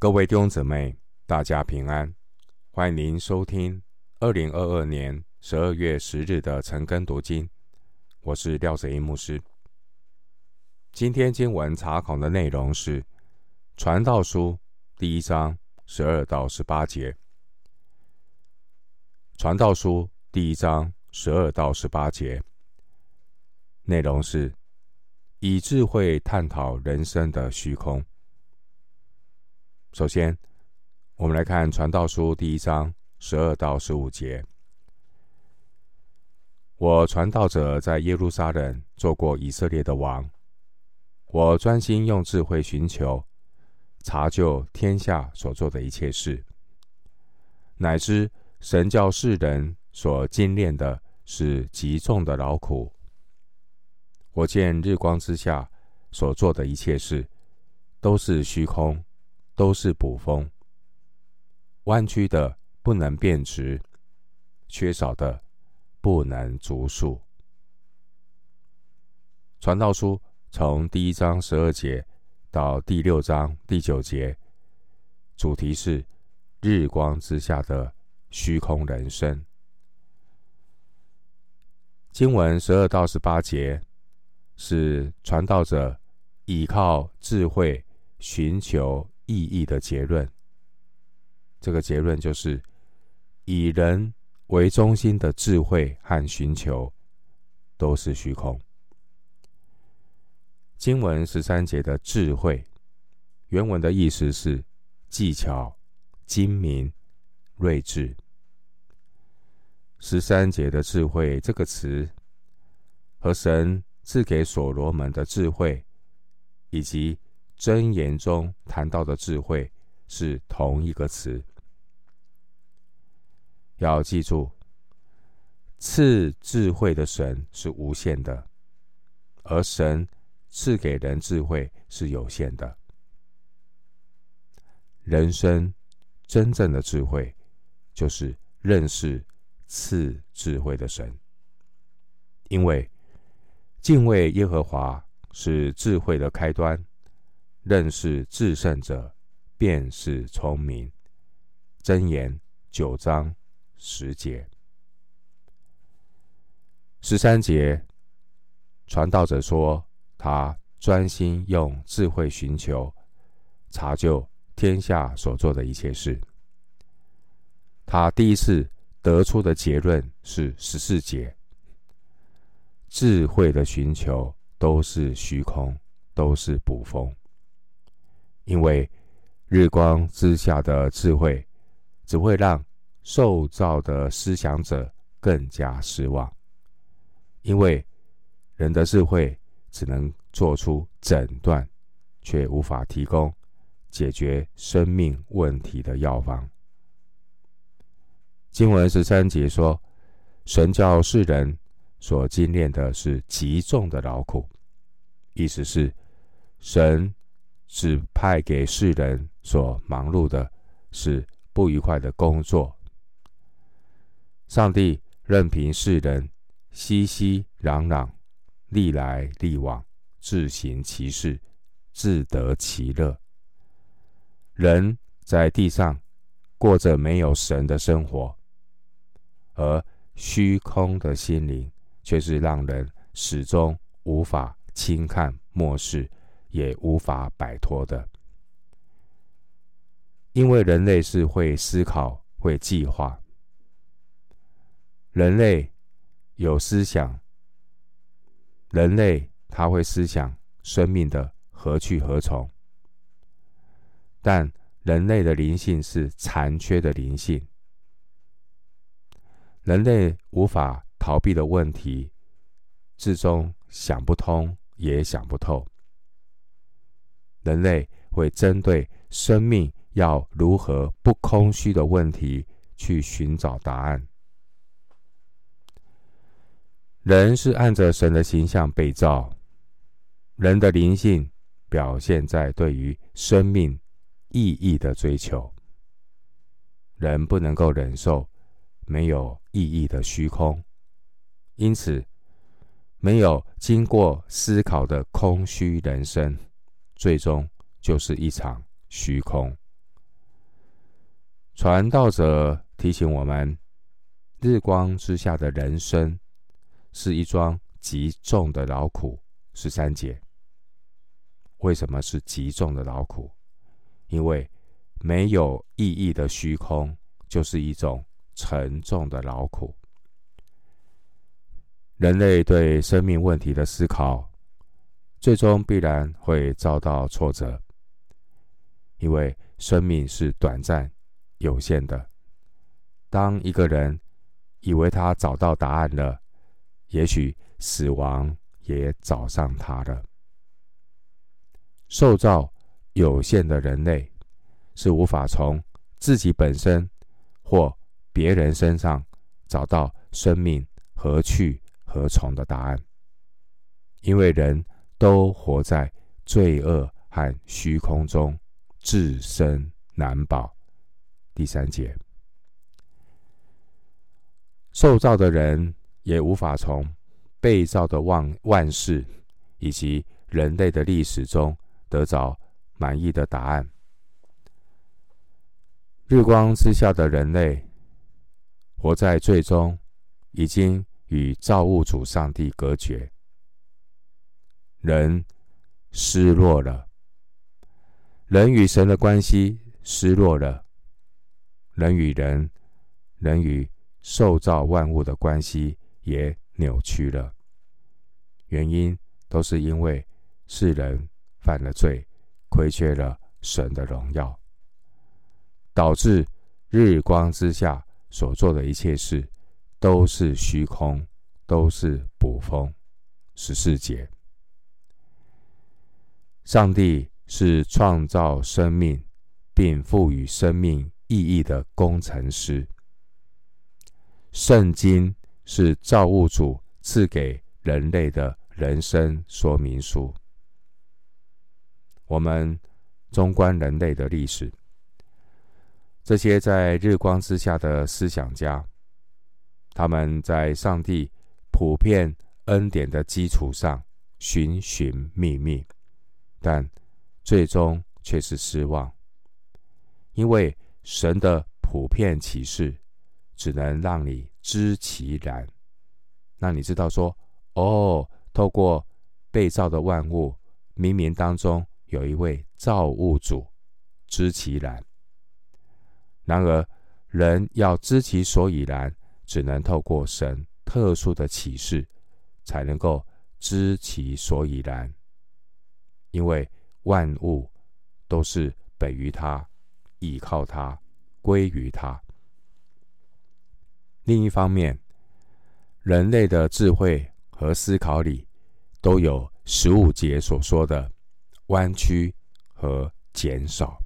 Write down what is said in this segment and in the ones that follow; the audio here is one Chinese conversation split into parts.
各位弟兄姊妹，大家平安！欢迎您收听二零二二年十二月十日的晨更读经。我是廖子英牧师。今天经文查考的内容是《传道书》第一章十二到十八节。《传道书》第一章十二到十八节内容是以智慧探讨人生的虚空。首先，我们来看《传道书》第一章十二到十五节。我传道者在耶路撒冷做过以色列的王，我专心用智慧寻求，查究天下所做的一切事，乃知神教世人所精炼的是极重的劳苦。我见日光之下所做的一切事，都是虚空。都是捕风，弯曲的不能变直，缺少的不能足数。传道书从第一章十二节到第六章第九节，主题是日光之下的虚空人生。经文十二到十八节是传道者倚靠智慧寻求。意义的结论，这个结论就是以人为中心的智慧和寻求都是虚空。经文十三节的智慧，原文的意思是技巧、精明、睿智。十三节的智慧这个词，和神赐给所罗门的智慧，以及箴言中谈到的智慧是同一个词，要记住，赐智慧的神是无限的，而神赐给人智慧是有限的。人生真正的智慧，就是认识赐智慧的神，因为敬畏耶和华是智慧的开端。认识至圣者，便是聪明。箴言九章十节、十三节，传道者说，他专心用智慧寻求，查究天下所做的一切事。他第一次得出的结论是十四节：智慧的寻求都是虚空，都是捕风。因为日光之下的智慧，只会让受造的思想者更加失望。因为人的智慧只能做出诊断，却无法提供解决生命问题的药方。经文十三节说：“神叫世人所经练的是极重的劳苦。”意思是神。指派给世人所忙碌的是不愉快的工作。上帝任凭世人熙熙攘攘、历来历往、自行其事、自得其乐。人在地上过着没有神的生活，而虚空的心灵却是让人始终无法轻看、漠视。也无法摆脱的，因为人类是会思考、会计划，人类有思想，人类他会思想生命的何去何从，但人类的灵性是残缺的灵性，人类无法逃避的问题，至终想不通，也想不透。人类会针对生命要如何不空虚的问题去寻找答案。人是按着神的形象被造，人的灵性表现在对于生命意义的追求。人不能够忍受没有意义的虚空，因此没有经过思考的空虚人生。最终就是一场虚空，传道者提醒我们，日光之下的人生是一桩极重的劳苦。十三节，为什么是极重的劳苦？因为没有意义的虚空，就是一种沉重的劳苦。人类对生命问题的思考，最终必然会遭到挫折，因为生命是短暂、有限的。当一个人以为他找到答案了，也许死亡也找上他了。受造有限的人类，是无法从自己本身或别人身上找到生命何去何从的答案，因为人都活在罪恶和虚空中，自身难保。第三节，受造的人也无法从被造的万万事以及人类的历史中得着满意的答案。日光之下的人类，活在罪中，已经。与造物主上帝隔绝，人失落了，人与神的关系失落了，人与人、人与受造万物的关系也扭曲了。原因都是因为世人犯了罪，亏缺了神的荣耀，导致日光之下所做的一切事。都是虚空，都是捕风。十四节，上帝是创造生命并赋予生命意义的工程师。圣经是造物主赐给人类的人生说明书。我们纵观人类的历史，这些在日光之下的思想家。他们在上帝普遍恩典的基础上寻寻觅觅，但最终却是失望，因为神的普遍启示只能让你知其然，让你知道说：哦，透过被造的万物，冥冥当中有一位造物主，知其然。然而，人要知其所以然。只能透过神特殊的启示，才能够知其所以然。因为万物都是本于他，倚靠他，归于他。另一方面，人类的智慧和思考里，都有十五节所说的弯曲和减少。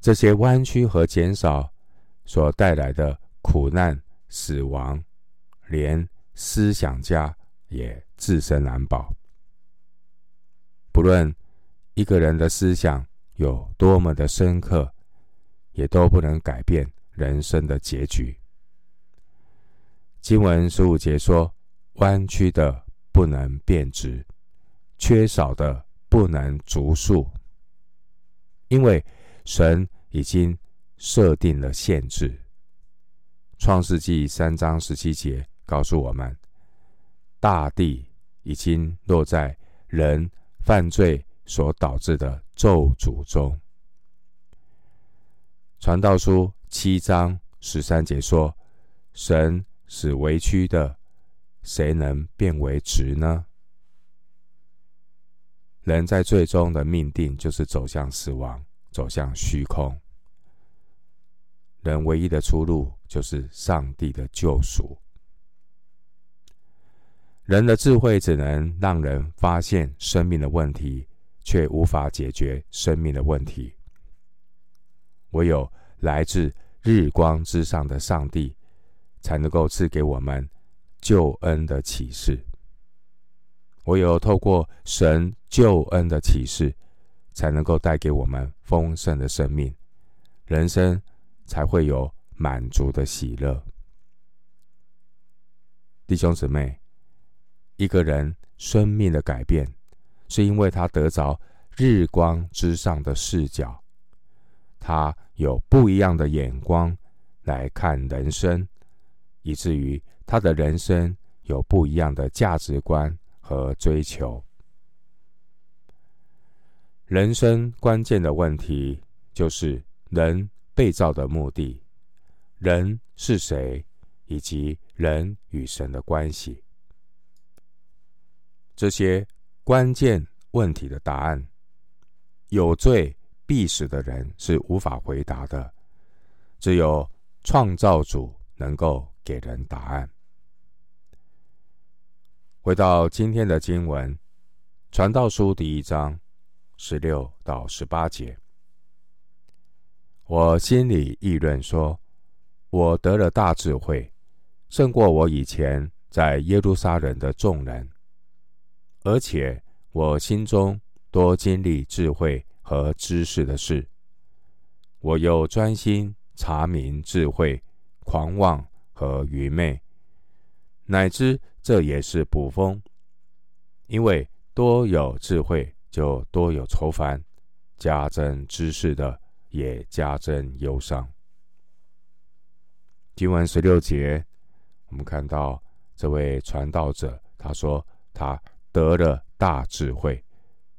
这些弯曲和减少所带来的。苦难、死亡，连思想家也自身难保。不论一个人的思想有多么的深刻，也都不能改变人生的结局。经文十五节说：“弯曲的不能变直，缺少的不能足数，因为神已经设定了限制。”创世纪三章十七节告诉我们，大地已经落在人犯罪所导致的咒诅中。传道书七章十三节说：“神使弯曲的，谁能变为直呢？”人在最终的命定就是走向死亡，走向虚空。人唯一的出路就是上帝的救赎。人的智慧只能让人发现生命的问题，却无法解决生命的问题。唯有来自日光之上的上帝，才能够赐给我们救恩的启示。唯有透过神救恩的启示，才能够带给我们丰盛的生命、人生。才会有满足的喜乐，弟兄姊妹，一个人生命的改变，是因为他得着日光之上的视角，他有不一样的眼光来看人生，以至于他的人生有不一样的价值观和追求。人生关键的问题就是人被造的目的，人是谁，以及人与神的关系。这些关键问题的答案，有罪必死的人是无法回答的，只有创造主能够给人答案。回到今天的经文，《传道书》第一章。十六到十八节，我心里议论说：“我得了大智慧，胜过我以前在耶路撒冷的众人。而且我心中多经历智慧和知识的事。我又专心查明智慧、狂妄和愚昧，乃知这也是捕风，因为多有智慧。”就多有愁烦，加增知识的也加增忧伤。经文十六节，我们看到这位传道者，他说他得了大智慧，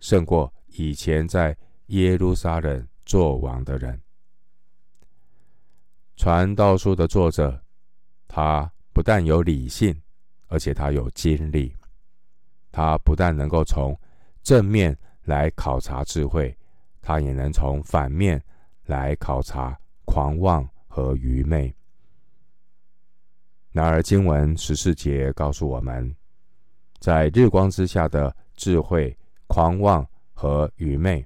胜过以前在耶路撒冷作王的人。传道书的作者，他不但有理性，而且他有经历，他不但能够从正面来考察智慧，他也能从反面来考察狂妄和愚昧。然而，经文十四节告诉我们，在日光之下的智慧、狂妄和愚昧，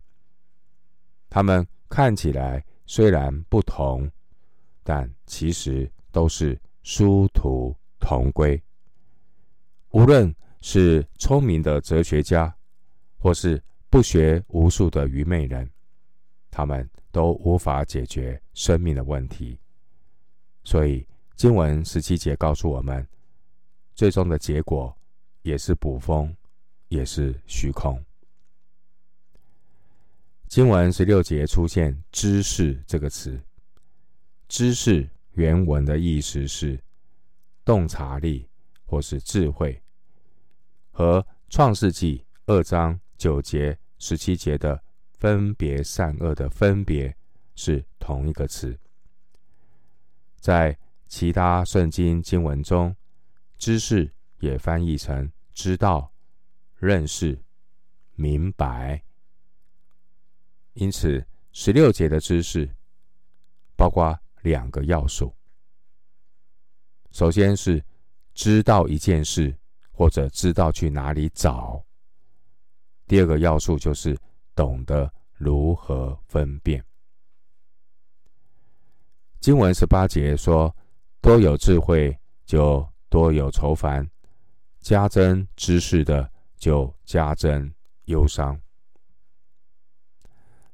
他们看起来虽然不同，但其实都是殊途同归。无论是聪明的哲学家，或是不学无术的愚昧人，他们都无法解决生命的问题。所以经文十七节告诉我们，最终的结果也是捕风，也是虚空。经文十六节出现“知识”这个词，“知识”原文的意思是洞察力或是智慧，和创世纪二章。九节、十七节的分别善恶的分别是同一个词，在其他圣经经文中，知识也翻译成知道、认识、明白。因此，十六节的知识包括两个要素：首先是知道一件事，或者知道去哪里找。第二个要素就是懂得如何分辨。经文十八节说：“多有智慧，就多有愁烦；加增知识的，就加增忧伤。”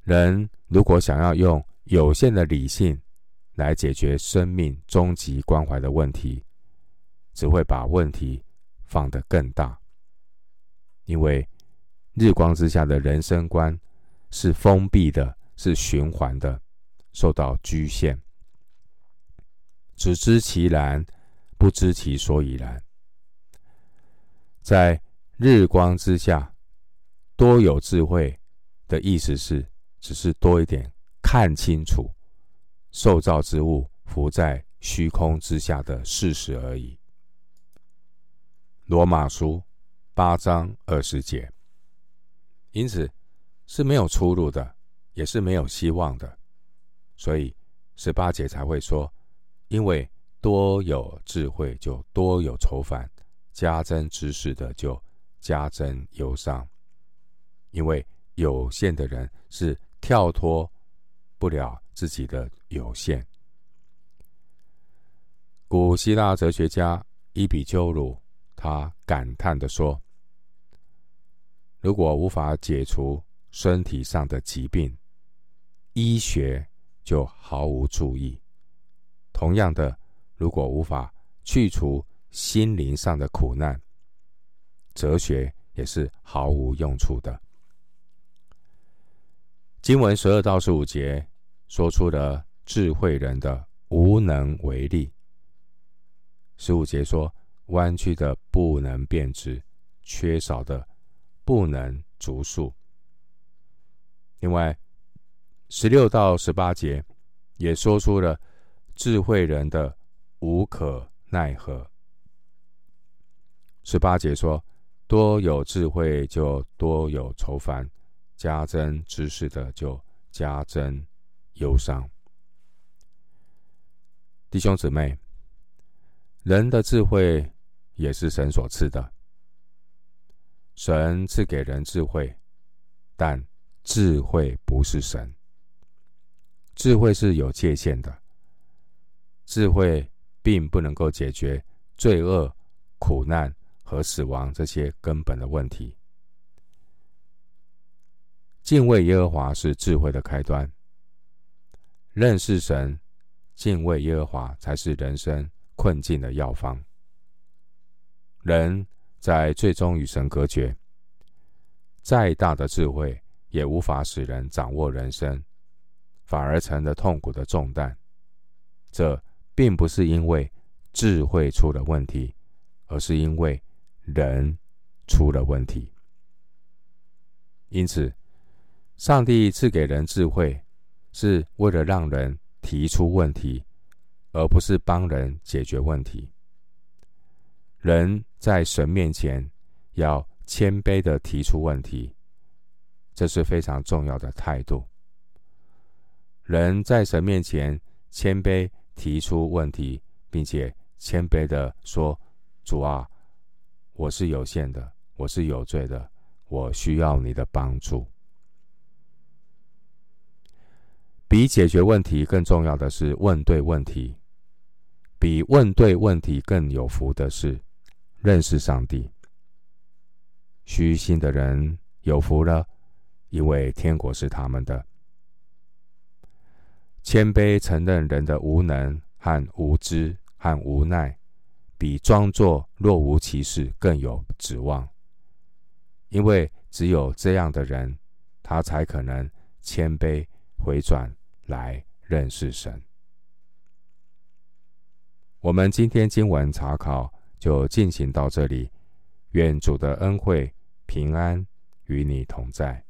人如果想要用有限的理性来解决生命终极关怀的问题，只会把问题放得更大，因为。日光之下的人生观是封闭的，是循环的，受到局限。只知其然，不知其所以然。在日光之下，多有智慧的意思是，只是多一点看清楚受造之物浮在虚空之下的事实而已。罗马书八章二十节。因此是没有出路的，也是没有希望的，所以十八节才会说：因为多有智慧，就多有愁烦；加增知识的，就加增忧伤。因为有限的人是跳脱不了自己的有限。古希腊哲学家伊比鸠鲁他感叹地说。如果无法解除身体上的疾病，医学就毫无注意。同样的，如果无法去除心灵上的苦难，哲学也是毫无用处的。经文十二到十五节说出了智慧人的无能为力。十五节说，弯曲的不能变直，缺少的不能足数。另外，十六到十八节也说出了智慧人的无可奈何。十八节说，多有智慧就多有愁烦，加增知识的就加增忧伤。弟兄姊妹，人的智慧也是神所赐的，神赐给人智慧，但智慧不是神，智慧是有界限的。智慧并不能够解决罪恶、苦难和死亡这些根本的问题。敬畏耶和华是智慧的开端，认识神、敬畏耶和华才是人生困境的药方。人在最终与神隔绝，再大的智慧，也无法使人掌握人生，反而成了痛苦的重担。这并不是因为智慧出了问题，而是因为人出了问题。因此，上帝赐给人智慧，是为了让人提出问题，而不是帮人解决问题。人在神面前要谦卑的提出问题。这是非常重要的态度。人在神面前谦卑提出问题，并且谦卑的说：“主啊，我是有限的，我是有罪的，我需要你的帮助。”比解决问题更重要的是问对问题。比问对问题更有福的是认识上帝。虚心的人有福了。因为天国是他们的。谦卑承认人的无能和无知和无奈，比装作若无其事更有指望。因为只有这样的人，他才可能谦卑回转来认识神。我们今天经文查考就进行到这里，愿主的恩惠平安与你同在。